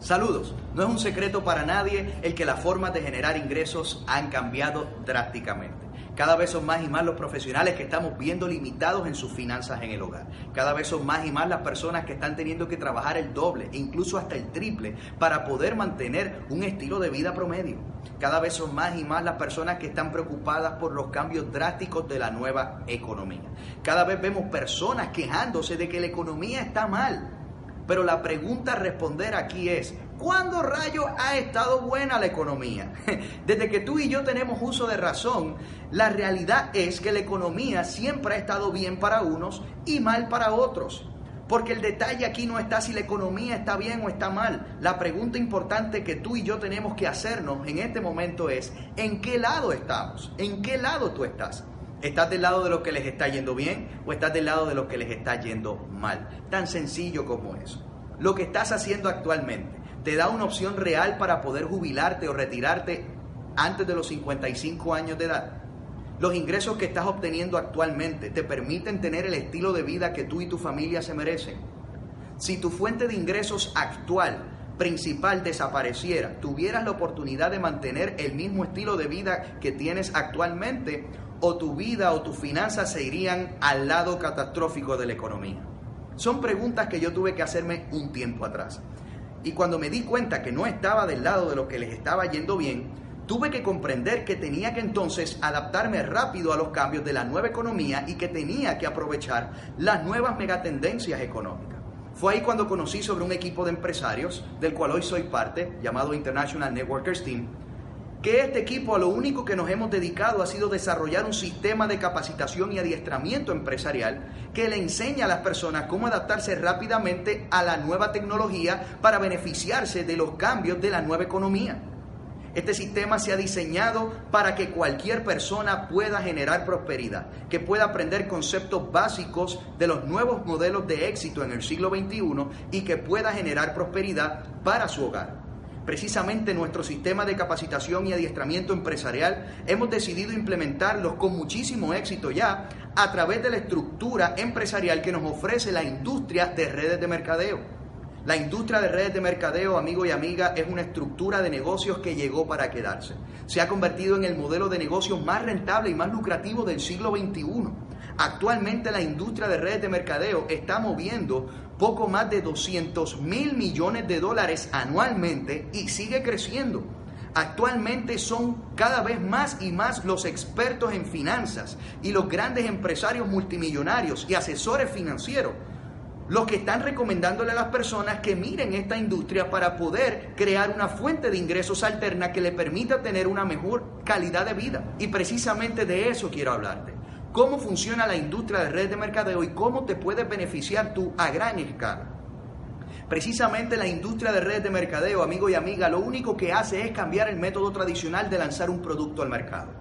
Saludos. No es un secreto para nadie el que las formas de generar ingresos han cambiado drásticamente. Cada vez son más y más los profesionales que estamos viendo limitados en sus finanzas en el hogar. Cada vez son más y más las personas que están teniendo que trabajar el doble incluso hasta el triple para poder mantener un estilo de vida promedio. Cada vez son más y más las personas que están preocupadas por los cambios drásticos de la nueva economía. Cada vez vemos personas quejándose de que la economía está mal pero la pregunta a responder aquí es, ¿cuándo rayo ha estado buena la economía? Desde que tú y yo tenemos uso de razón, la realidad es que la economía siempre ha estado bien para unos y mal para otros. Porque el detalle aquí no está si la economía está bien o está mal. La pregunta importante que tú y yo tenemos que hacernos en este momento es, ¿en qué lado estamos? ¿En qué lado tú estás? ¿Estás del lado de los que les está yendo bien o estás del lado de los que les está yendo mal? Tan sencillo como eso. Lo que estás haciendo actualmente te da una opción real para poder jubilarte o retirarte antes de los 55 años de edad. Los ingresos que estás obteniendo actualmente te permiten tener el estilo de vida que tú y tu familia se merecen. Si tu fuente de ingresos actual principal desapareciera, tuvieras la oportunidad de mantener el mismo estilo de vida que tienes actualmente o tu vida o tus finanzas se irían al lado catastrófico de la economía? Son preguntas que yo tuve que hacerme un tiempo atrás. Y cuando me di cuenta que no estaba del lado de lo que les estaba yendo bien, tuve que comprender que tenía que entonces adaptarme rápido a los cambios de la nueva economía y que tenía que aprovechar las nuevas megatendencias económicas. Fue ahí cuando conocí sobre un equipo de empresarios, del cual hoy soy parte, llamado International Networkers Team, que este equipo a lo único que nos hemos dedicado ha sido desarrollar un sistema de capacitación y adiestramiento empresarial que le enseña a las personas cómo adaptarse rápidamente a la nueva tecnología para beneficiarse de los cambios de la nueva economía. Este sistema se ha diseñado para que cualquier persona pueda generar prosperidad, que pueda aprender conceptos básicos de los nuevos modelos de éxito en el siglo XXI y que pueda generar prosperidad para su hogar precisamente nuestro sistema de capacitación y adiestramiento empresarial, hemos decidido implementarlos con muchísimo éxito ya a través de la estructura empresarial que nos ofrece la industria de redes de mercadeo. La industria de redes de mercadeo, amigo y amiga, es una estructura de negocios que llegó para quedarse. Se ha convertido en el modelo de negocios más rentable y más lucrativo del siglo XXI. Actualmente la industria de redes de mercadeo está moviendo poco más de 200 mil millones de dólares anualmente y sigue creciendo. Actualmente son cada vez más y más los expertos en finanzas y los grandes empresarios multimillonarios y asesores financieros los que están recomendándole a las personas que miren esta industria para poder crear una fuente de ingresos alterna que le permita tener una mejor calidad de vida. Y precisamente de eso quiero hablarte cómo funciona la industria de redes de mercadeo y cómo te puedes beneficiar tú a gran escala. Precisamente la industria de redes de mercadeo, amigo y amiga, lo único que hace es cambiar el método tradicional de lanzar un producto al mercado.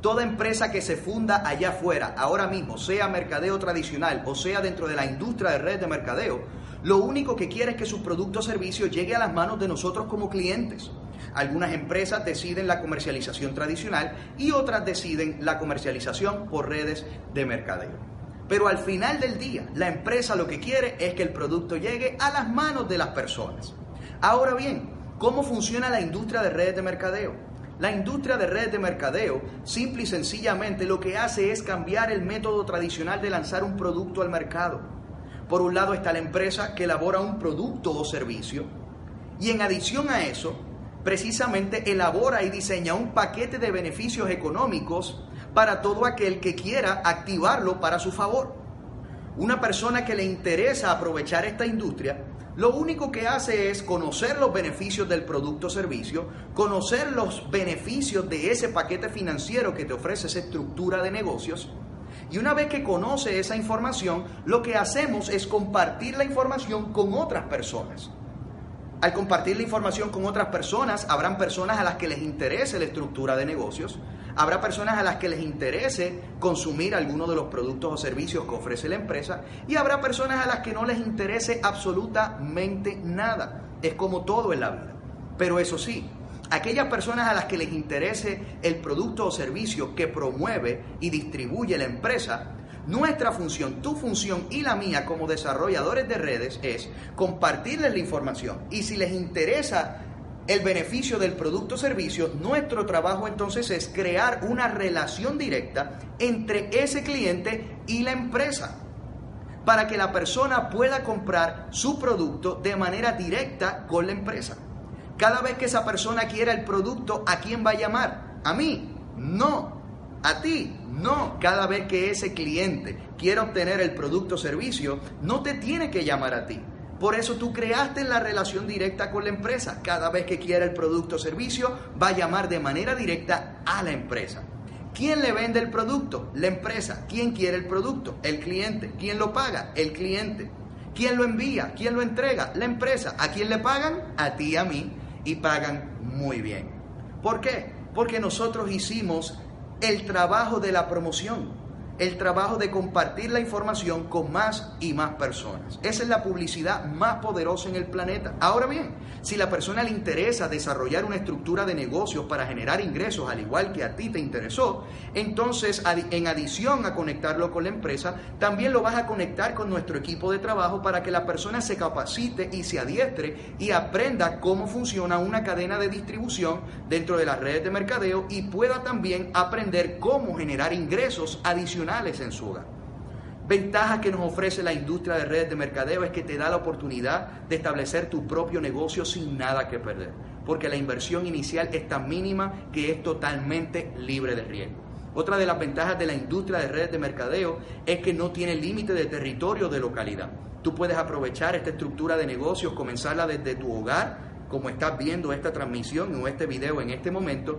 Toda empresa que se funda allá afuera, ahora mismo, sea mercadeo tradicional o sea dentro de la industria de redes de mercadeo, lo único que quiere es que su producto o servicio llegue a las manos de nosotros como clientes. Algunas empresas deciden la comercialización tradicional y otras deciden la comercialización por redes de mercadeo. Pero al final del día, la empresa lo que quiere es que el producto llegue a las manos de las personas. Ahora bien, ¿cómo funciona la industria de redes de mercadeo? La industria de redes de mercadeo, simple y sencillamente, lo que hace es cambiar el método tradicional de lanzar un producto al mercado. Por un lado está la empresa que elabora un producto o servicio y en adición a eso, precisamente elabora y diseña un paquete de beneficios económicos para todo aquel que quiera activarlo para su favor. Una persona que le interesa aprovechar esta industria, lo único que hace es conocer los beneficios del producto o servicio, conocer los beneficios de ese paquete financiero que te ofrece esa estructura de negocios Y una vez que conoce esa información, lo que hacemos es compartir la información con otras personas. Al compartir la información con otras personas, habrán personas a las que les interese la estructura de negocios, habrá personas a las que les interese consumir alguno de los productos o servicios que ofrece la empresa y habrá personas a las que no les interese absolutamente nada. Es como todo en la vida. Pero eso sí, aquellas personas a las que les interese el producto o servicio que promueve y distribuye la empresa, nuestra función, tu función y la mía como desarrolladores de redes es compartirles la información. Y si les interesa el beneficio del producto o servicio, nuestro trabajo entonces es crear una relación directa entre ese cliente y la empresa para que la persona pueda comprar su producto de manera directa con la empresa. Cada vez que esa persona quiera el producto, ¿a quién va a llamar? ¿A mí? No. ¿A ti? No, cada vez que ese cliente quiera obtener el producto o servicio, no te tiene que llamar a ti. Por eso tú creaste la relación directa con la empresa. Cada vez que quiera el producto o servicio, va a llamar de manera directa a la empresa. ¿Quién le vende el producto? La empresa. ¿Quién quiere el producto? El cliente. ¿Quién lo paga? El cliente. ¿Quién lo envía? ¿Quién lo entrega? La empresa. ¿A quién le pagan? A ti y a mí. Y pagan muy bien. ¿Por qué? Porque nosotros hicimos el trabajo de la promoción, el trabajo de compartir la información con más y más personas. Esa es la publicidad más poderosa en el planeta. Ahora bien, si la persona le interesa desarrollar una estructura de negocios para generar ingresos, al igual que a ti te interesó, entonces en adición a conectarlo con la empresa, también lo vas a conectar con nuestro equipo de trabajo para que la persona se capacite y se adiestre y aprenda cómo funciona una cadena de distribución dentro de las redes de mercadeo y pueda también aprender cómo generar ingresos adicionales en su hogar. Ventaja que nos ofrece la industria de redes de mercadeo es que te da la oportunidad de establecer tu propio negocio sin nada que perder, porque la inversión inicial es tan mínima que es totalmente libre de riesgo. Otra de las ventajas de la industria de redes de mercadeo es que no tiene límite de territorio de localidad. Tú puedes aprovechar esta estructura de negocios, comenzarla desde tu hogar, como estás viendo esta transmisión o este video en este momento,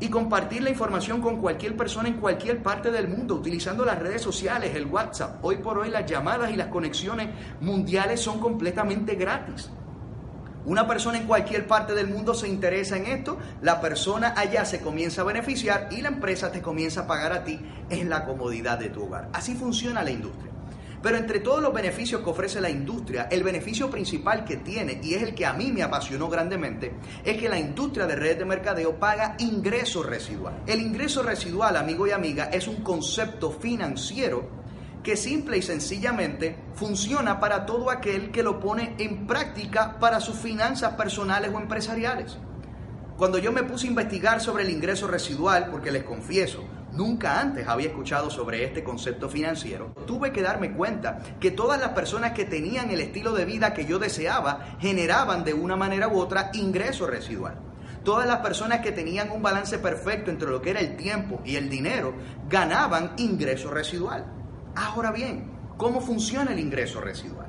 y compartir la información con cualquier persona en cualquier parte del mundo utilizando las redes sociales, el WhatsApp. Hoy por hoy las llamadas y las conexiones mundiales son completamente gratis. Una persona en cualquier parte del mundo se interesa en esto, la persona allá se comienza a beneficiar y la empresa te comienza a pagar a ti en la comodidad de tu hogar. Así funciona la industria. Pero entre todos los beneficios que ofrece la industria, el beneficio principal que tiene, y es el que a mí me apasionó grandemente, es que la industria de redes de mercadeo paga ingreso residual. El ingreso residual, amigo y amiga, es un concepto financiero que simple y sencillamente funciona para todo aquel que lo pone en práctica para sus finanzas personales o empresariales. Cuando yo me puse a investigar sobre el ingreso residual, porque les confieso, Nunca antes había escuchado sobre este concepto financiero. Tuve que darme cuenta que todas las personas que tenían el estilo de vida que yo deseaba generaban de una manera u otra ingreso residual. Todas las personas que tenían un balance perfecto entre lo que era el tiempo y el dinero ganaban ingreso residual. Ahora bien, ¿cómo funciona el ingreso residual?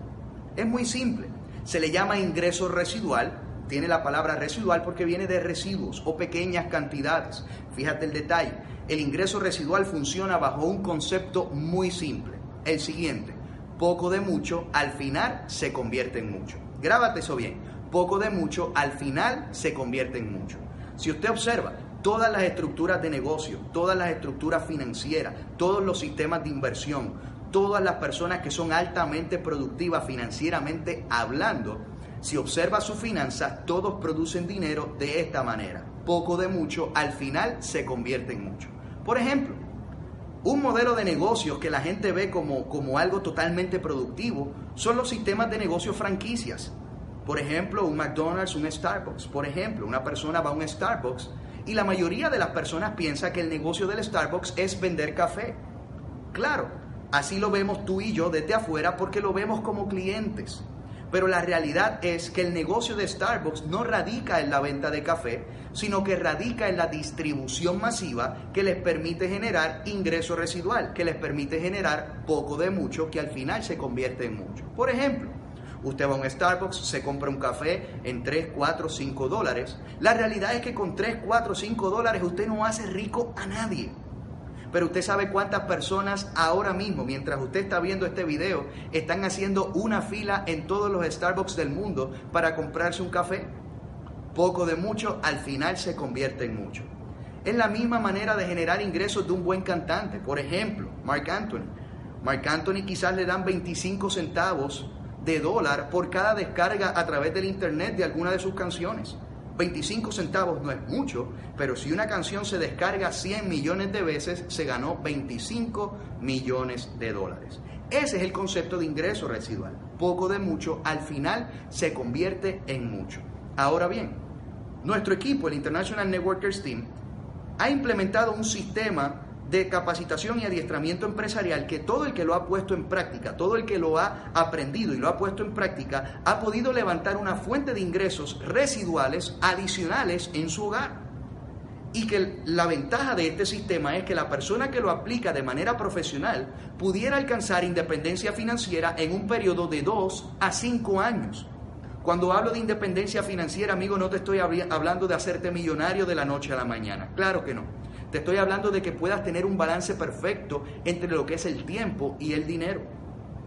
Es muy simple. Se le llama ingreso residual tiene la palabra residual porque viene de residuos o pequeñas cantidades. Fíjate el detalle. El ingreso residual funciona bajo un concepto muy simple. El siguiente. Poco de mucho al final se convierte en mucho. Grábate eso bien. Poco de mucho al final se convierte en mucho. Si usted observa, todas las estructuras de negocio, todas las estructuras financieras, todos los sistemas de inversión, todas las personas que son altamente productivas financieramente hablando, si observa sus finanzas, todos producen dinero de esta manera. Poco de mucho, al final se convierte en mucho. Por ejemplo, un modelo de negocios que la gente ve como, como algo totalmente productivo son los sistemas de negocios franquicias. Por ejemplo, un McDonald's, un Starbucks. Por ejemplo, una persona va a un Starbucks y la mayoría de las personas piensa que el negocio del Starbucks es vender café. Claro, así lo vemos tú y yo desde afuera porque lo vemos como clientes. Pero la realidad es que el negocio de Starbucks no radica en la venta de café, sino que radica en la distribución masiva que les permite generar ingreso residual, que les permite generar poco de mucho, que al final se convierte en mucho. Por ejemplo, Usted va a un Starbucks, se compra un café en 3, 4, 5 dólares. La realidad es que con 3, 4, 5 dólares usted no hace rico a nadie. Pero usted sabe cuántas personas ahora mismo, mientras usted está viendo este video, están haciendo una fila en todos los Starbucks del mundo para comprarse un café. Poco de mucho, al final se convierte en mucho. Es la misma manera de generar ingresos de un buen cantante. Por ejemplo, Mark Anthony. Mark Anthony quizás le dan 25 centavos de dólar por cada descarga a través del internet de alguna de sus canciones. 25 centavos no es mucho, pero si una canción se descarga 100 millones de veces, se ganó 25 millones de dólares. Ese es el concepto de ingreso residual. Poco de mucho, al final se convierte en mucho. Ahora bien, nuestro equipo, el International Networkers Team, ha implementado un sistema de capacitación y adiestramiento empresarial que todo el que lo ha puesto en práctica, todo el que lo ha aprendido y lo ha puesto en práctica, ha podido levantar una fuente de ingresos residuales adicionales en su hogar. Y que la ventaja de este sistema es que la persona que lo aplica de manera profesional pudiera alcanzar independencia financiera en un periodo de 2 a 5 años. Cuando hablo de independencia financiera, amigo, no te estoy hablando de hacerte millonario de la noche a la mañana. Claro que no. Te estoy hablando de que puedas tener un balance perfecto entre lo que es el tiempo y el dinero.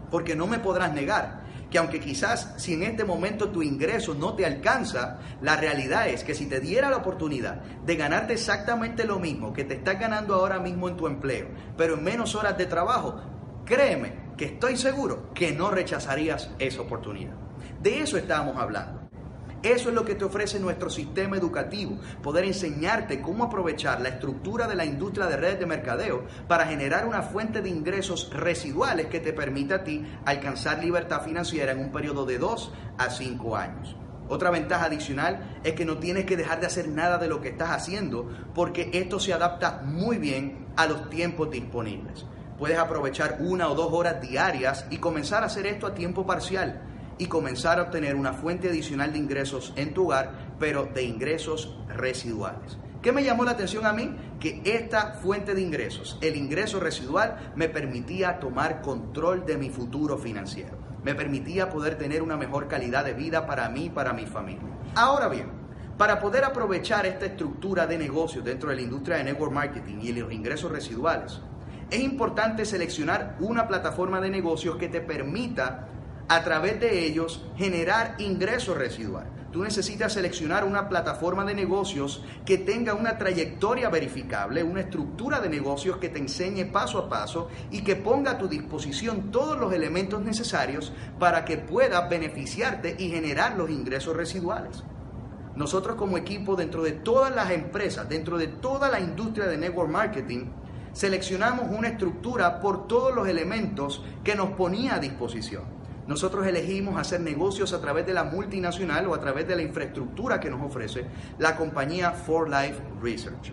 Porque no me podrás negar que aunque quizás si en este momento tu ingreso no te alcanza, la realidad es que si te diera la oportunidad de ganarte exactamente lo mismo que te estás ganando ahora mismo en tu empleo, pero en menos horas de trabajo, créeme que estoy seguro que no rechazarías esa oportunidad. De eso estamos hablando. Eso es lo que te ofrece nuestro sistema educativo, poder enseñarte cómo aprovechar la estructura de la industria de redes de mercadeo para generar una fuente de ingresos residuales que te permita a ti alcanzar libertad financiera en un periodo de 2 a 5 años. Otra ventaja adicional es que no tienes que dejar de hacer nada de lo que estás haciendo porque esto se adapta muy bien a los tiempos disponibles. Puedes aprovechar una o dos horas diarias y comenzar a hacer esto a tiempo parcial y comenzar a obtener una fuente adicional de ingresos en tu hogar, pero de ingresos residuales. ¿Qué me llamó la atención a mí? Que esta fuente de ingresos, el ingreso residual, me permitía tomar control de mi futuro financiero. Me permitía poder tener una mejor calidad de vida para mí y para mi familia. Ahora bien, para poder aprovechar esta estructura de negocios dentro de la industria de network marketing y los ingresos residuales, es importante seleccionar una plataforma de negocios que te permita a través de ellos generar ingresos residual. Tú necesitas seleccionar una plataforma de negocios que tenga una trayectoria verificable, una estructura de negocios que te enseñe paso a paso y que ponga a tu disposición todos los elementos necesarios para que puedas beneficiarte y generar los ingresos residuales. Nosotros como equipo, dentro de todas las empresas, dentro de toda la industria de network marketing, seleccionamos una estructura por todos los elementos que nos ponía a disposición. Nosotros elegimos hacer negocios a través de la multinacional o a través de la infraestructura que nos ofrece la compañía For Life Research.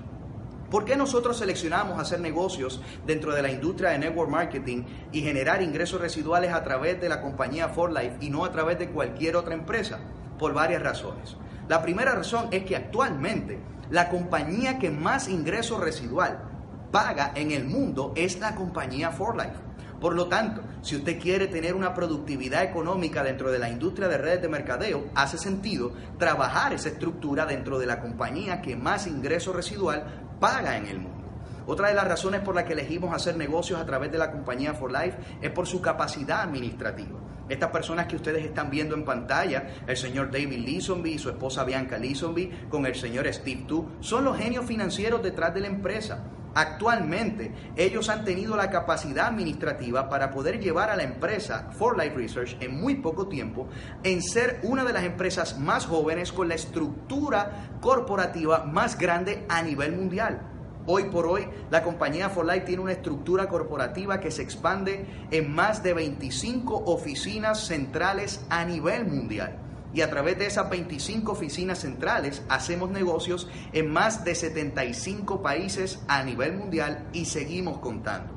¿Por qué nosotros seleccionamos hacer negocios dentro de la industria de network marketing y generar ingresos residuales a través de la compañía For Life y no a través de cualquier otra empresa? Por varias razones. La primera razón es que actualmente la compañía que más ingreso residual paga en el mundo es la compañía For Life. Por lo tanto, si usted quiere tener una productividad económica dentro de la industria de redes de mercadeo, hace sentido trabajar esa estructura dentro de la compañía que más ingreso residual paga en el mundo. Otra de las razones por las que elegimos hacer negocios a través de la compañía For Life es por su capacidad administrativa. Estas personas que ustedes están viendo en pantalla, el señor David Leesonby y su esposa Bianca Leesonby, con el señor Steve Tu, son los genios financieros detrás de la empresa. Actualmente, ellos han tenido la capacidad administrativa para poder llevar a la empresa For Life Research en muy poco tiempo en ser una de las empresas más jóvenes con la estructura corporativa más grande a nivel mundial. Hoy por hoy, la compañía For Life tiene una estructura corporativa que se expande en más de 25 oficinas centrales a nivel mundial y a través de esas 25 oficinas centrales hacemos negocios en más de 75 países a nivel mundial y seguimos contando.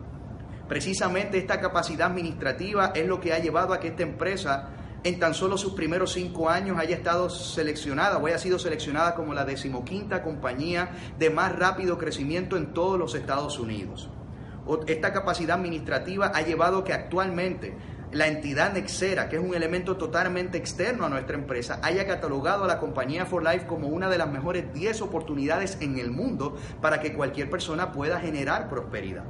Precisamente esta capacidad administrativa es lo que ha llevado a que esta empresa en tan solo sus primeros cinco años haya estado seleccionada o haya sido seleccionada como la decimoquinta compañía de más rápido crecimiento en todos los Estados Unidos. Esta capacidad administrativa ha llevado que actualmente la entidad Nexera, que es un elemento totalmente externo a nuestra empresa, haya catalogado a la compañía For Life como una de las mejores 10 oportunidades en el mundo para que cualquier persona pueda generar prosperidad.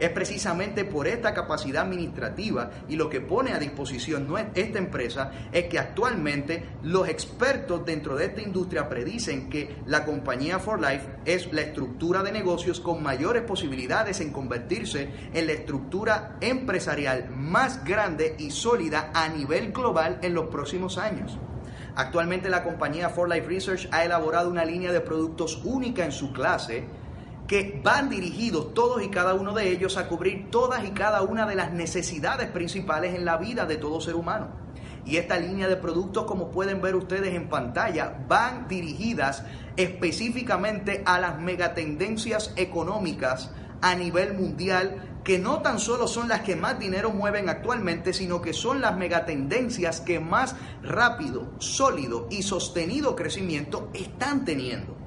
Es precisamente por esta capacidad administrativa y lo que pone a disposición esta empresa es que actualmente los expertos dentro de esta industria predicen que la compañía For Life es la estructura de negocios con mayores posibilidades en convertirse en la estructura empresarial más grande y sólida a nivel global en los próximos años. Actualmente la compañía For Life Research ha elaborado una línea de productos única en su clase que van dirigidos todos y cada uno de ellos a cubrir todas y cada una de las necesidades principales en la vida de todo ser humano. Y esta línea de productos, como pueden ver ustedes en pantalla, van dirigidas específicamente a las megatendencias económicas a nivel mundial que no tan solo son las que más dinero mueven actualmente, sino que son las megatendencias que más rápido, sólido y sostenido crecimiento están teniendo.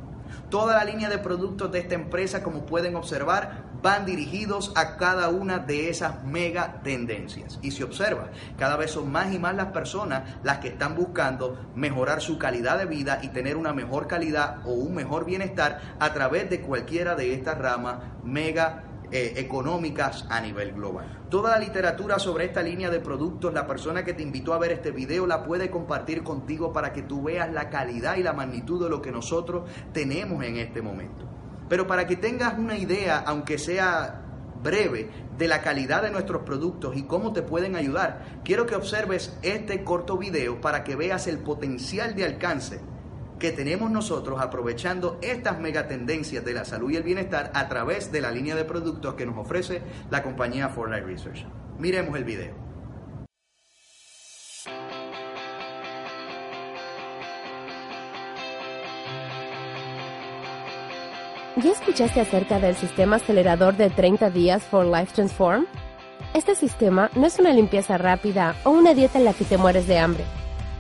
Toda la línea de productos de esta empresa, como pueden observar, van dirigidos a cada una de esas mega tendencias. Y se observa, cada vez son más y más las personas las que están buscando mejorar su calidad de vida y tener una mejor calidad o un mejor bienestar a través de cualquiera de estas ramas mega eh, económicas a nivel global. Toda la literatura sobre esta línea de productos, la persona que te invitó a ver este video la puede compartir contigo para que tú veas la calidad y la magnitud de lo que nosotros tenemos en este momento. Pero para que tengas una idea, aunque sea breve, de la calidad de nuestros productos y cómo te pueden ayudar, quiero que observes este corto video para que veas el potencial de alcance que tenemos nosotros aprovechando estas megatendencias de la salud y el bienestar a través de la línea de productos que nos ofrece la compañía For Life Research. Miremos el video. ¿Ya escuchaste acerca del sistema acelerador de 30 días For Life Transform? Este sistema no es una limpieza rápida o una dieta en la que te mueres de hambre.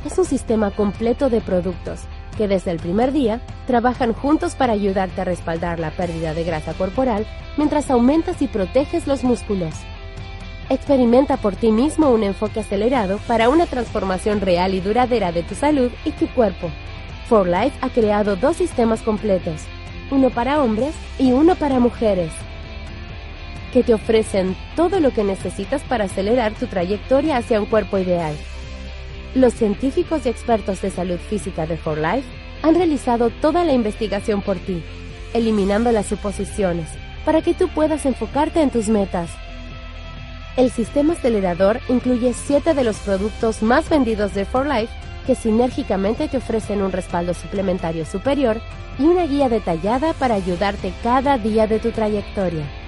Es un sistema completo de productos que desde el primer día trabajan juntos para ayudarte a respaldar la pérdida de grasa corporal mientras aumentas y proteges los músculos. Experimenta por ti mismo un enfoque acelerado para una transformación real y duradera de tu salud y tu cuerpo. For Life ha creado dos sistemas completos, uno para hombres y uno para mujeres, que te ofrecen todo lo que necesitas para acelerar tu trayectoria hacia un cuerpo ideal. Los científicos y expertos de salud física de For Life han realizado toda la investigación por ti, eliminando las suposiciones, para que tú puedas enfocarte en tus metas. El sistema acelerador incluye siete de los productos más vendidos de For Life que sinérgicamente te ofrecen un respaldo suplementario superior y una guía detallada para ayudarte cada día de tu trayectoria.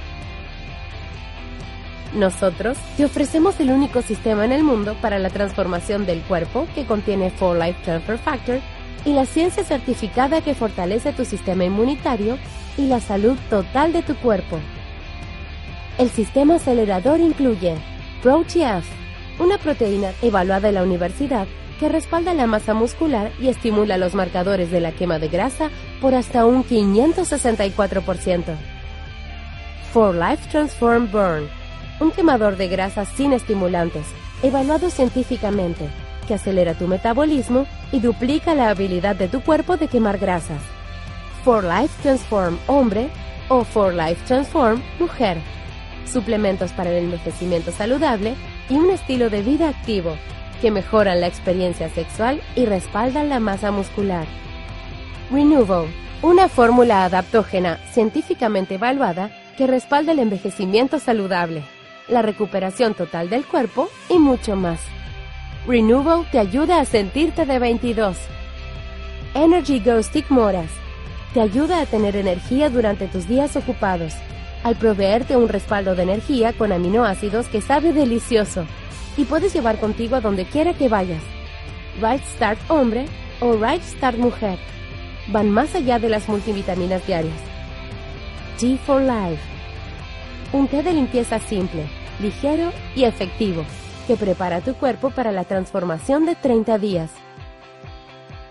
Nosotros te ofrecemos el único sistema en el mundo para la transformación del cuerpo que contiene 4Life Transfer Factor y la ciencia certificada que fortalece tu sistema inmunitario y la salud total de tu cuerpo. El sistema acelerador incluye ProTF, una proteína evaluada en la universidad que respalda la masa muscular y estimula los marcadores de la quema de grasa por hasta un 564%. 4Life Transform Burn un quemador de grasas sin estimulantes, evaluado científicamente, que acelera tu metabolismo y duplica la habilidad de tu cuerpo de quemar grasas. For Life Transform Hombre o For Life Transform Mujer. Suplementos para el envejecimiento saludable y un estilo de vida activo que mejoran la experiencia sexual y respaldan la masa muscular. Renewal, una fórmula adaptógena científicamente evaluada que respalda el envejecimiento saludable la recuperación total del cuerpo y mucho más. Renewal te ayuda a sentirte de 22. Energy Go Stick Moras te ayuda a tener energía durante tus días ocupados, al proveerte un respaldo de energía con aminoácidos que sabe delicioso y puedes llevar contigo a donde quiera que vayas. Right Start Hombre o Right Start Mujer van más allá de las multivitaminas diarias. G for Life un té de limpieza simple, ligero y efectivo, que prepara tu cuerpo para la transformación de 30 días.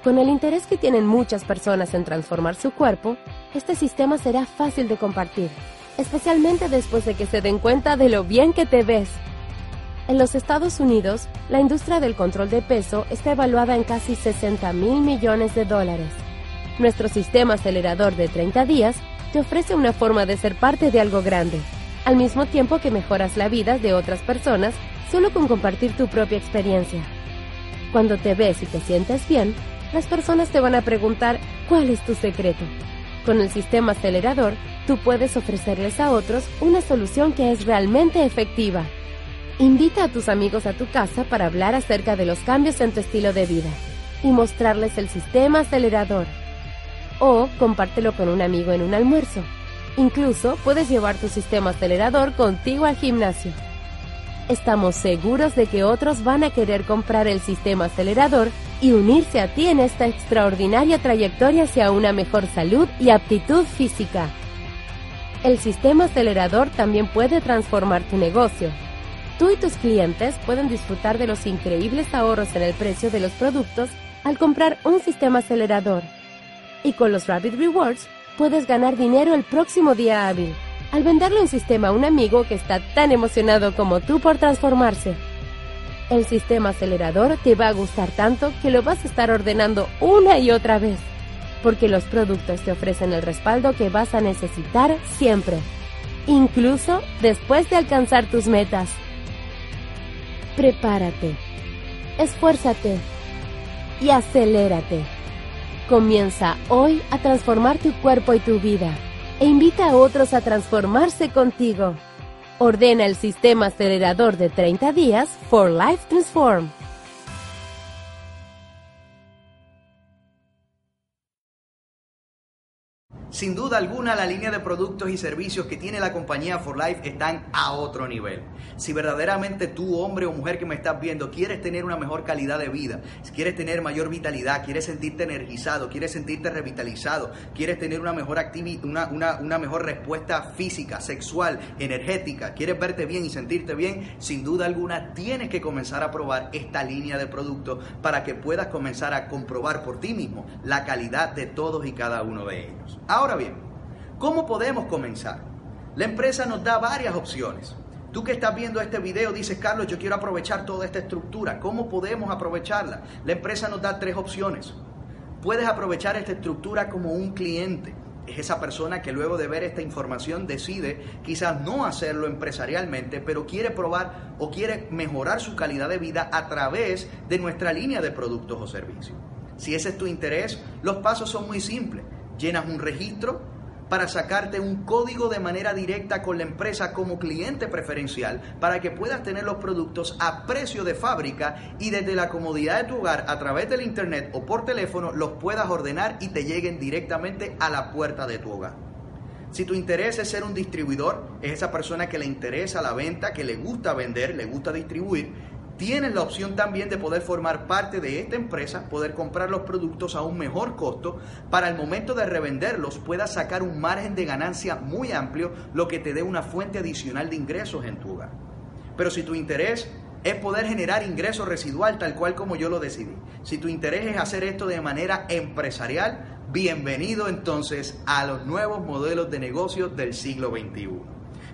Con el interés que tienen muchas personas en transformar su cuerpo, este sistema será fácil de compartir, especialmente después de que se den cuenta de lo bien que te ves. En los Estados Unidos, la industria del control de peso está evaluada en casi 60 mil millones de dólares. Nuestro sistema acelerador de 30 días te ofrece una forma de ser parte de algo grande, al mismo tiempo que mejoras la vida de otras personas solo con compartir tu propia experiencia. Cuando te ves y te sientes bien, las personas te van a preguntar cuál es tu secreto. Con el sistema acelerador, tú puedes ofrecerles a otros una solución que es realmente efectiva. Invita a tus amigos a tu casa para hablar acerca de los cambios en tu estilo de vida y mostrarles el sistema acelerador. O compártelo con un amigo en un almuerzo. Incluso puedes llevar tu sistema acelerador contigo al gimnasio. Estamos seguros de que otros van a querer comprar el sistema acelerador y unirse a ti en esta extraordinaria trayectoria hacia una mejor salud y aptitud física. El sistema acelerador también puede transformar tu negocio Tú y tus clientes pueden disfrutar de los increíbles ahorros en el precio de los productos al comprar un sistema acelerador. Y con los Rapid Rewards puedes ganar dinero el próximo día hábil al venderle un sistema a un amigo que está tan emocionado como tú por transformarse. El sistema acelerador te va a gustar tanto que lo vas a estar ordenando una y otra vez, porque los productos te ofrecen el respaldo que vas a necesitar siempre, incluso después de alcanzar tus metas. Prepárate, esfuérzate y acelérate. Comienza hoy a transformar tu cuerpo y tu vida e invita a otros a transformarse contigo. Ordena el sistema acelerador de 30 días For Life Transform. Sin duda alguna, la línea de productos y servicios que tiene la compañía For Life están a otro nivel. Si verdaderamente tú, hombre o mujer que me estás viendo, quieres tener una mejor calidad de vida, quieres tener mayor vitalidad, quieres sentirte energizado, quieres sentirte revitalizado, quieres tener una mejor, una, una, una mejor respuesta física, sexual, energética, quieres verte bien y sentirte bien, sin duda alguna tienes que comenzar a probar esta línea de productos para que puedas comenzar a comprobar por ti mismo la calidad de todos y cada uno de ellos. Ahora bien, ¿cómo podemos comenzar? La empresa nos da varias opciones. Tú que estás viendo este video dices, Carlos, yo quiero aprovechar toda esta estructura. ¿Cómo podemos aprovecharla? La empresa nos da tres opciones. Puedes aprovechar esta estructura como un cliente. Es esa persona que luego de ver esta información decide quizás no hacerlo empresarialmente, pero quiere probar o quiere mejorar su calidad de vida a través de nuestra línea de productos o servicios. Si ese es tu interés, los pasos son muy simples llenas un registro para sacarte un código de manera directa con la empresa como cliente preferencial para que puedas tener los productos a precio de fábrica y desde la comodidad de tu hogar a través del internet o por teléfono los puedas ordenar y te lleguen directamente a la puerta de tu hogar. Si tu interés es ser un distribuidor, es esa persona que le interesa la venta, que le gusta vender, le gusta distribuir, tienes la opción también de poder formar parte de esta empresa, poder comprar los productos a un mejor costo, para el momento de revenderlos puedas sacar un margen de ganancia muy amplio, lo que te dé una fuente adicional de ingresos en tu hogar. Pero si tu interés es poder generar ingresos residual tal cual como yo lo decidí, si tu interés es hacer esto de manera empresarial, bienvenido entonces a los nuevos modelos de negocio del siglo XXI.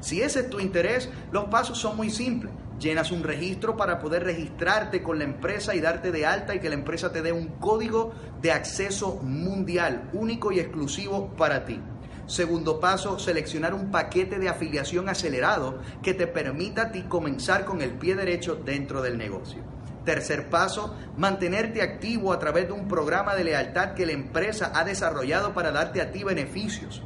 Si ese es tu interés, los pasos son muy simples llenas un registro para poder registrarte con la empresa y darte de alta y que la empresa te dé un código de acceso mundial, único y exclusivo para ti. Segundo paso, seleccionar un paquete de afiliación acelerado que te permita a ti comenzar con el pie derecho dentro del negocio. Tercer paso, mantenerte activo a través de un programa de lealtad que la empresa ha desarrollado para darte a ti beneficios.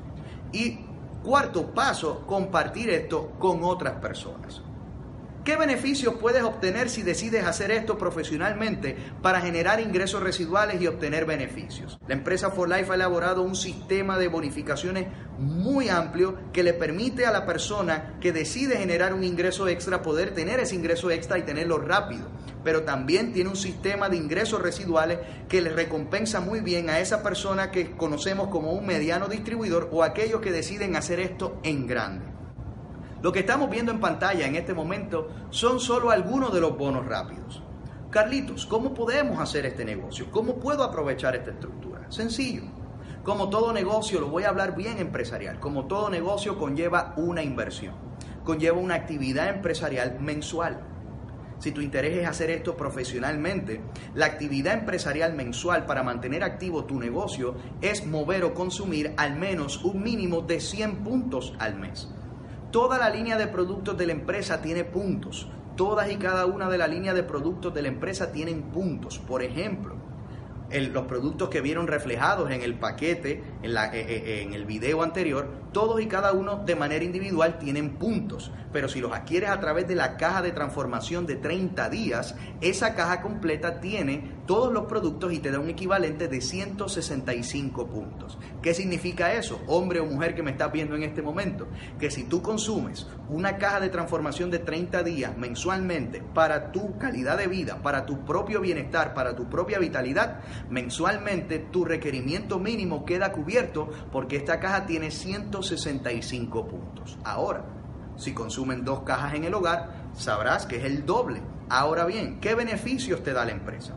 Y cuarto paso, compartir esto con otras personas. ¿Qué beneficios puedes obtener si decides hacer esto profesionalmente para generar ingresos residuales y obtener beneficios? La empresa For Life ha elaborado un sistema de bonificaciones muy amplio que le permite a la persona que decide generar un ingreso extra poder tener ese ingreso extra y tenerlo rápido. Pero también tiene un sistema de ingresos residuales que le recompensa muy bien a esa persona que conocemos como un mediano distribuidor o aquellos que deciden hacer esto en grande. Lo que estamos viendo en pantalla en este momento son solo algunos de los bonos rápidos. Carlitos, ¿cómo podemos hacer este negocio? ¿Cómo puedo aprovechar esta estructura? Sencillo. Como todo negocio, lo voy a hablar bien empresarial, como todo negocio conlleva una inversión, conlleva una actividad empresarial mensual. si tu interés es hacer esto profesionalmente, la actividad empresarial mensual para mantener activo tu negocio es mover o consumir al menos un mínimo de 100 puntos al mes. Toda la línea de productos de la empresa tiene puntos. Todas y cada una de la línea de productos de la empresa tienen puntos. Por ejemplo, los productos que vieron reflejados en el paquete, la, eh, eh, en el video anterior, todos y cada uno de manera individual tienen puntos. Pero si los adquieres a través de la caja de transformación de 30 días, esa caja completa tiene todos los productos y te da un equivalente de 165 puntos. ¿Qué significa eso? Hombre o mujer que me estás viendo en este momento, que si tú consumes una caja de transformación de 30 días mensualmente para tu calidad de vida, para tu propio bienestar, para tu propia vitalidad, mensualmente tu requerimiento mínimo queda cubierto porque esta caja tiene 165 puntos. Ahora, si consumen dos cajas en el hogar, sabrás que es el doble. Ahora bien, ¿qué beneficios te da la empresa?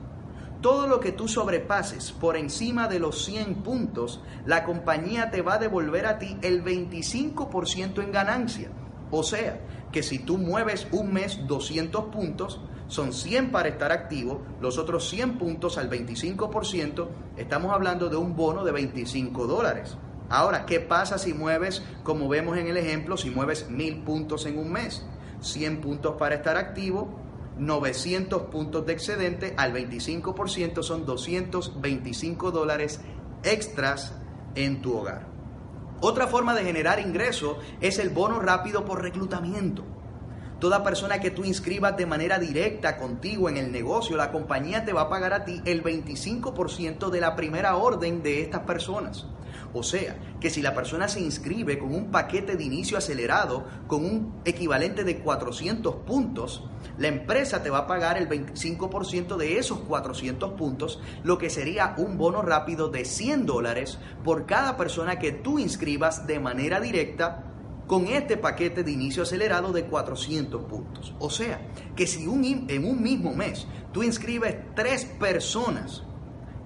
Todo lo que tú sobrepases por encima de los 100 puntos, la compañía te va a devolver a ti el 25% en ganancia. O sea, que si tú mueves un mes 200 puntos, son 100 para estar activo, los otros 100 puntos al 25%, estamos hablando de un bono de 25 dólares. Ahora, ¿qué pasa si mueves, como vemos en el ejemplo, si mueves 1000 puntos en un mes? 100 puntos para estar activo, 900 puntos de excedente, al 25% son 225 dólares extras en tu hogar. Otra forma de generar ingreso es el bono rápido por reclutamiento. Toda persona que tú inscribas de manera directa contigo en el negocio, la compañía te va a pagar a ti el 25% de la primera orden de estas personas. O sea, que si la persona se inscribe con un paquete de inicio acelerado con un equivalente de 400 puntos, la empresa te va a pagar el 25% de esos 400 puntos, lo que sería un bono rápido de 100 dólares por cada persona que tú inscribas de manera directa con este paquete de inicio acelerado de 400 puntos. O sea, que si en un mismo mes tú inscribes tres personas,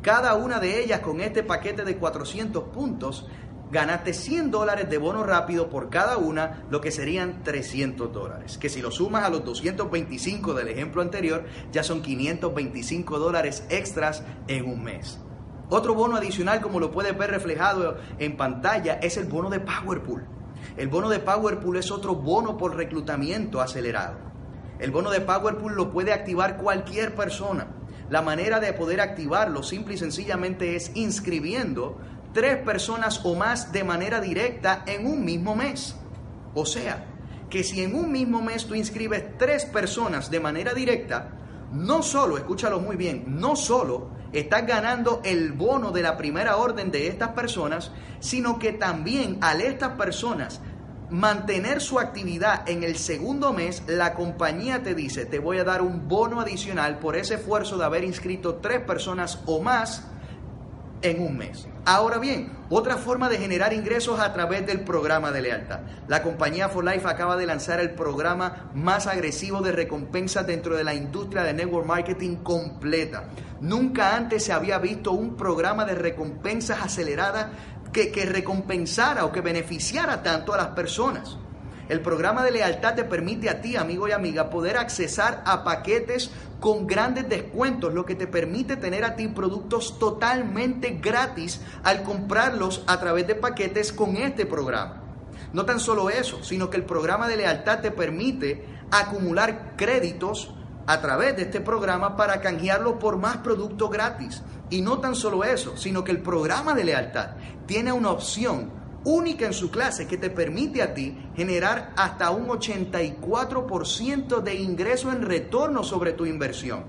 cada una de ellas con este paquete de 400 puntos, ganaste 100 dólares de bono rápido por cada una, lo que serían 300 dólares. Que si lo sumas a los 225 del ejemplo anterior, ya son 525 dólares extras en un mes. Otro bono adicional, como lo puedes ver reflejado en pantalla, es el bono de Powerpool. El bono de PowerPool es otro bono por reclutamiento acelerado. El bono de PowerPool lo puede activar cualquier persona. La manera de poder activarlo simple y sencillamente es inscribiendo tres personas o más de manera directa en un mismo mes. O sea, que si en un mismo mes tú inscribes tres personas de manera directa, no solo, escúchalo muy bien, no solo estás ganando el bono de la primera orden de estas personas, sino que también al estas personas mantener su actividad en el segundo mes, la compañía te dice, te voy a dar un bono adicional por ese esfuerzo de haber inscrito tres personas o más en un mes. Ahora bien, otra forma de generar ingresos a través del programa de lealtad. La compañía For Life acaba de lanzar el programa más agresivo de recompensas dentro de la industria de network marketing completa. Nunca antes se había visto un programa de recompensas acelerada que, que recompensara o que beneficiara tanto a las personas. El programa de lealtad te permite a ti, amigo y amiga, poder accesar a paquetes con grandes descuentos, lo que te permite tener a ti productos totalmente gratis al comprarlos a través de paquetes con este programa. No tan solo eso, sino que el programa de lealtad te permite acumular créditos a través de este programa para canjearlo por más productos gratis. Y no tan solo eso, sino que el programa de lealtad tiene una opción única en su clase que te permite a ti generar hasta un 84% de ingreso en retorno sobre tu inversión.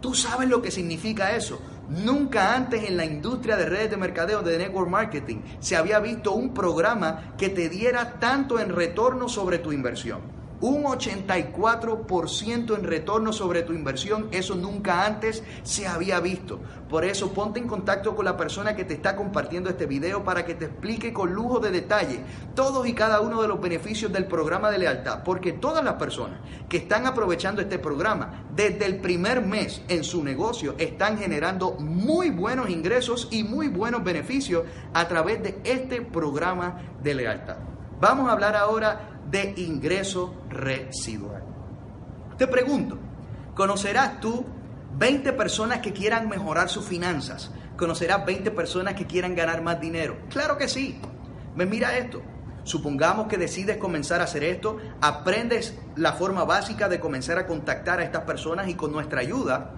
Tú sabes lo que significa eso. Nunca antes en la industria de redes de mercadeo de network marketing se había visto un programa que te diera tanto en retorno sobre tu inversión un 84% en retorno sobre tu inversión. Eso nunca antes se había visto. Por eso ponte en contacto con la persona que te está compartiendo este video para que te explique con lujo de detalle todos y cada uno de los beneficios del programa de lealtad. Porque todas las personas que están aprovechando este programa desde el primer mes en su negocio están generando muy buenos ingresos y muy buenos beneficios a través de este programa de lealtad. Vamos a hablar ahora de ingreso residual. Te pregunto, ¿Conocerás tú 20 personas que quieran mejorar sus finanzas? ¿Conocerás 20 personas que quieran ganar más dinero? Claro que sí. Me mira esto. Supongamos que decides comenzar a hacer esto, aprendes la forma básica de comenzar a contactar a estas personas y con nuestra ayuda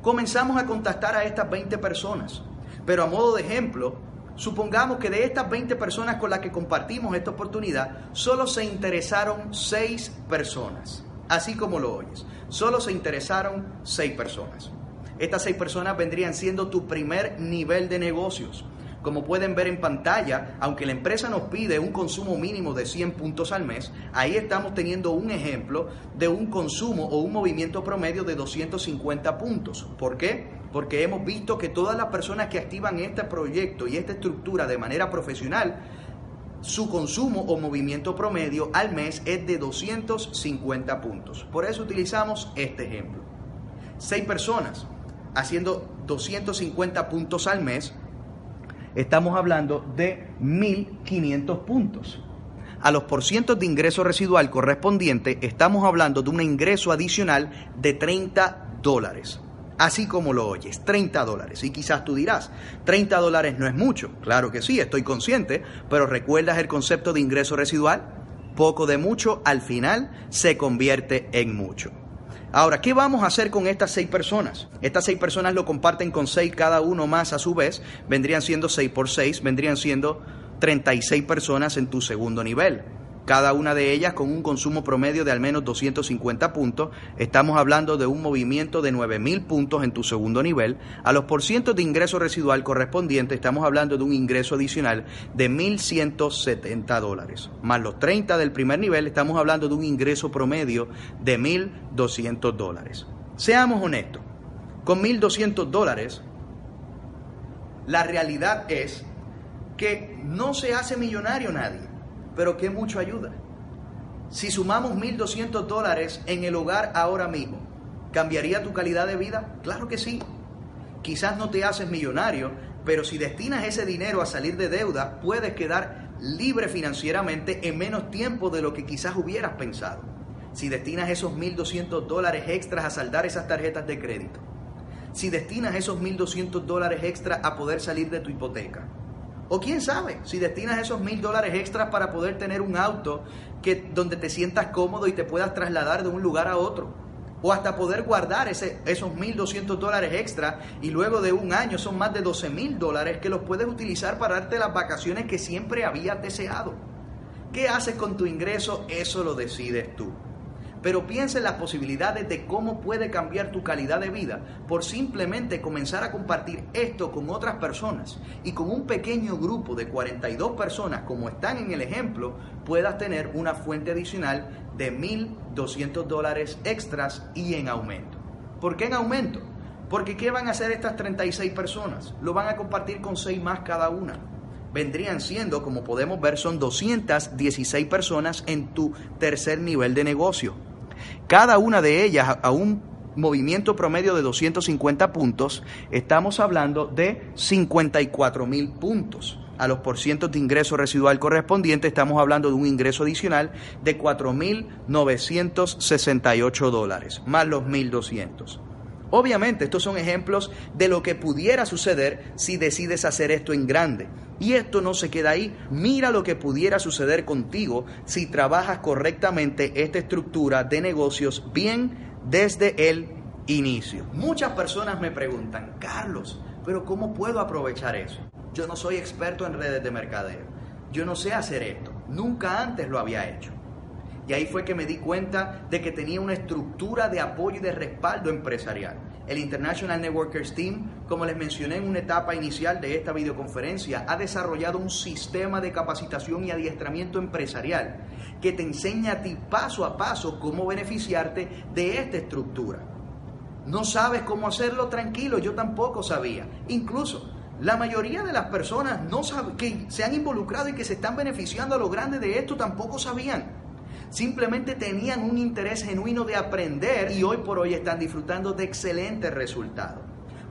comenzamos a contactar a estas 20 personas. Pero a modo de ejemplo, supongamos que de estas 20 personas con las que compartimos esta oportunidad, solo se interesaron 6 personas. Así como lo oyes, solo se interesaron 6 personas. Estas 6 personas vendrían siendo tu primer nivel de negocios. Como pueden ver en pantalla, aunque la empresa nos pide un consumo mínimo de 100 puntos al mes, ahí estamos teniendo un ejemplo de un consumo o un movimiento promedio de 250 puntos. ¿Por qué? Porque hemos visto que todas las personas que activan este proyecto y esta estructura de manera profesional, su consumo o movimiento promedio al mes es de 250 puntos. Por eso utilizamos este ejemplo. Seis personas haciendo 250 puntos al mes estamos hablando de 1.500 puntos. A los porcientos de ingreso residual correspondiente estamos hablando de un ingreso adicional de 30 dólares. Así como lo oyes, 30 dólares. Y quizás tú dirás, 30 dólares no es mucho. Claro que sí, estoy consciente, pero ¿recuerdas el concepto de ingreso residual? Poco de mucho al final se convierte en mucho. Ahora, ¿qué vamos a hacer con estas seis personas? Estas seis personas lo comparten con seis cada uno más a su vez, vendrían siendo seis por seis, vendrían siendo 36 personas en tu segundo nivel cada una de ellas con un consumo promedio de al menos 250 puntos. Estamos hablando de un movimiento de 9.000 puntos en tu segundo nivel. A los porcientos de ingreso residual correspondiente estamos hablando de un ingreso adicional de 1.170 dólares. Más los 30 del primer nivel estamos hablando de un ingreso promedio de 1.200 dólares. Seamos honestos, con 1.200 dólares, la realidad es que no se hace millonario nadie pero que mucho ayuda. Si sumamos 1.200 dólares en el hogar ahora mismo, ¿cambiaría tu calidad de vida? Claro que sí. Quizás no te haces millonario, pero si destinas ese dinero a salir de deuda, puedes quedar libre financieramente en menos tiempo de lo que quizás hubieras pensado. Si destinas esos 1.200 dólares extras a saldar esas tarjetas de crédito. Si destinas esos 1.200 dólares extras a poder salir de tu hipoteca o quién sabe, si destinas esos mil dólares extras para poder tener un auto que, donde te sientas cómodo y te puedas trasladar de un lugar a otro. O hasta poder guardar ese, esos 1.200 dólares extra y luego de un año son más de 12 mil dólares que los puedes utilizar para darte las vacaciones que siempre habías deseado. ¿Qué haces con tu ingreso? Eso lo decides tú pero piensa en las posibilidades de cómo puede cambiar tu calidad de vida por simplemente comenzar a compartir esto con otras personas y con un pequeño grupo de 42 personas como están en el ejemplo, puedas tener una fuente adicional de 1.200 dólares extras y en aumento. ¿Por qué en aumento? Porque ¿qué van a hacer estas 36 personas? Lo van a compartir con 6 más cada una vendrían siendo, como podemos ver, son 216 personas en tu tercer nivel de negocio. Cada una de ellas a un movimiento promedio de 250 puntos, estamos hablando de 54 mil puntos. A los porcientos de ingreso residual correspondiente estamos hablando de un ingreso adicional de 4.968 dólares, más los 1.200. Obviamente, estos son ejemplos de lo que pudiera suceder si decides hacer esto en grande. Y esto no se queda ahí. Mira lo que pudiera suceder contigo si trabajas correctamente esta estructura de negocios bien desde el inicio. Muchas personas me preguntan, Carlos, pero ¿cómo puedo aprovechar eso? Yo no soy experto en redes de mercadeo. Yo no sé hacer esto. Nunca antes lo había hecho. Y ahí fue que me di cuenta de que tenía una estructura de apoyo y de respaldo empresarial. El International Networkers Team, como les mencioné en una etapa inicial de esta videoconferencia, ha desarrollado un sistema de capacitación y adiestramiento empresarial que te enseña a ti paso a paso cómo beneficiarte de esta estructura. No sabes cómo hacerlo tranquilo, yo tampoco sabía. Incluso la mayoría de las personas no que se han involucrado y que se están beneficiando a lo grande de esto tampoco sabían. Simplemente tenían un interés genuino de aprender y hoy por hoy están disfrutando de excelentes resultados.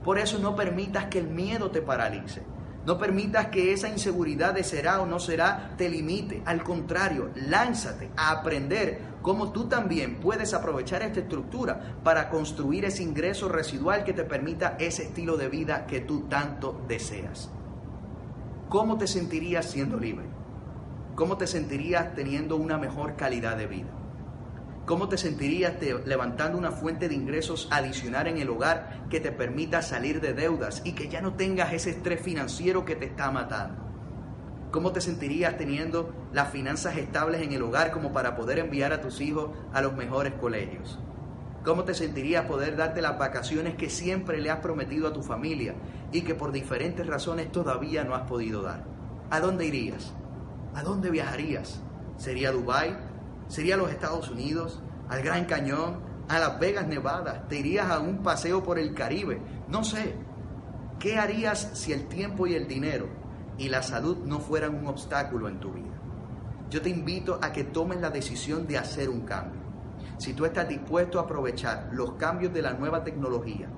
Por eso no permitas que el miedo te paralice. No permitas que esa inseguridad de será o no será te limite. Al contrario, lánzate a aprender cómo tú también puedes aprovechar esta estructura para construir ese ingreso residual que te permita ese estilo de vida que tú tanto deseas. ¿Cómo te sentirías siendo libre? ¿Cómo te sentirías teniendo una mejor calidad de vida? ¿Cómo te sentirías levantando una fuente de ingresos adicional en el hogar que te permita salir de deudas y que ya no tengas ese estrés financiero que te está matando? ¿Cómo te sentirías teniendo las finanzas estables en el hogar como para poder enviar a tus hijos a los mejores colegios? ¿Cómo te sentirías poder darte las vacaciones que siempre le has prometido a tu familia y que por diferentes razones todavía no has podido dar? ¿A dónde irías? ¿A dónde viajarías? ¿Sería Dubái? ¿Sería los Estados Unidos? ¿Al Gran Cañón? ¿A Las Vegas, Nevada? ¿Te irías a un paseo por el Caribe? No sé. ¿Qué harías si el tiempo y el dinero y la salud no fueran un obstáculo en tu vida? Yo te invito a que tomes la decisión de hacer un cambio. Si tú estás dispuesto a aprovechar los cambios de la nueva tecnología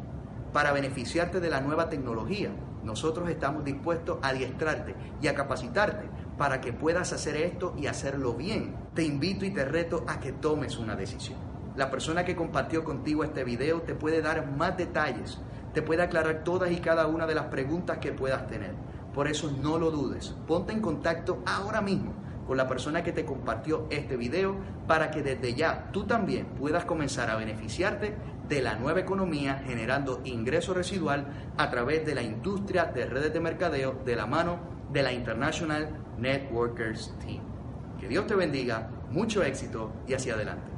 para beneficiarte de la nueva tecnología, nosotros estamos dispuestos a adiestrarte y a capacitarte para que puedas hacer esto y hacerlo bien. Te invito y te reto a que tomes una decisión. La persona que compartió contigo este video te puede dar más detalles, te puede aclarar todas y cada una de las preguntas que puedas tener. Por eso no lo dudes, ponte en contacto ahora mismo con la persona que te compartió este video para que desde ya tú también puedas comenzar a beneficiarte de la nueva economía generando ingreso residual a través de la industria de redes de mercadeo de la mano de la International Networkers Team. Que Dios te bendiga, mucho éxito y hacia adelante.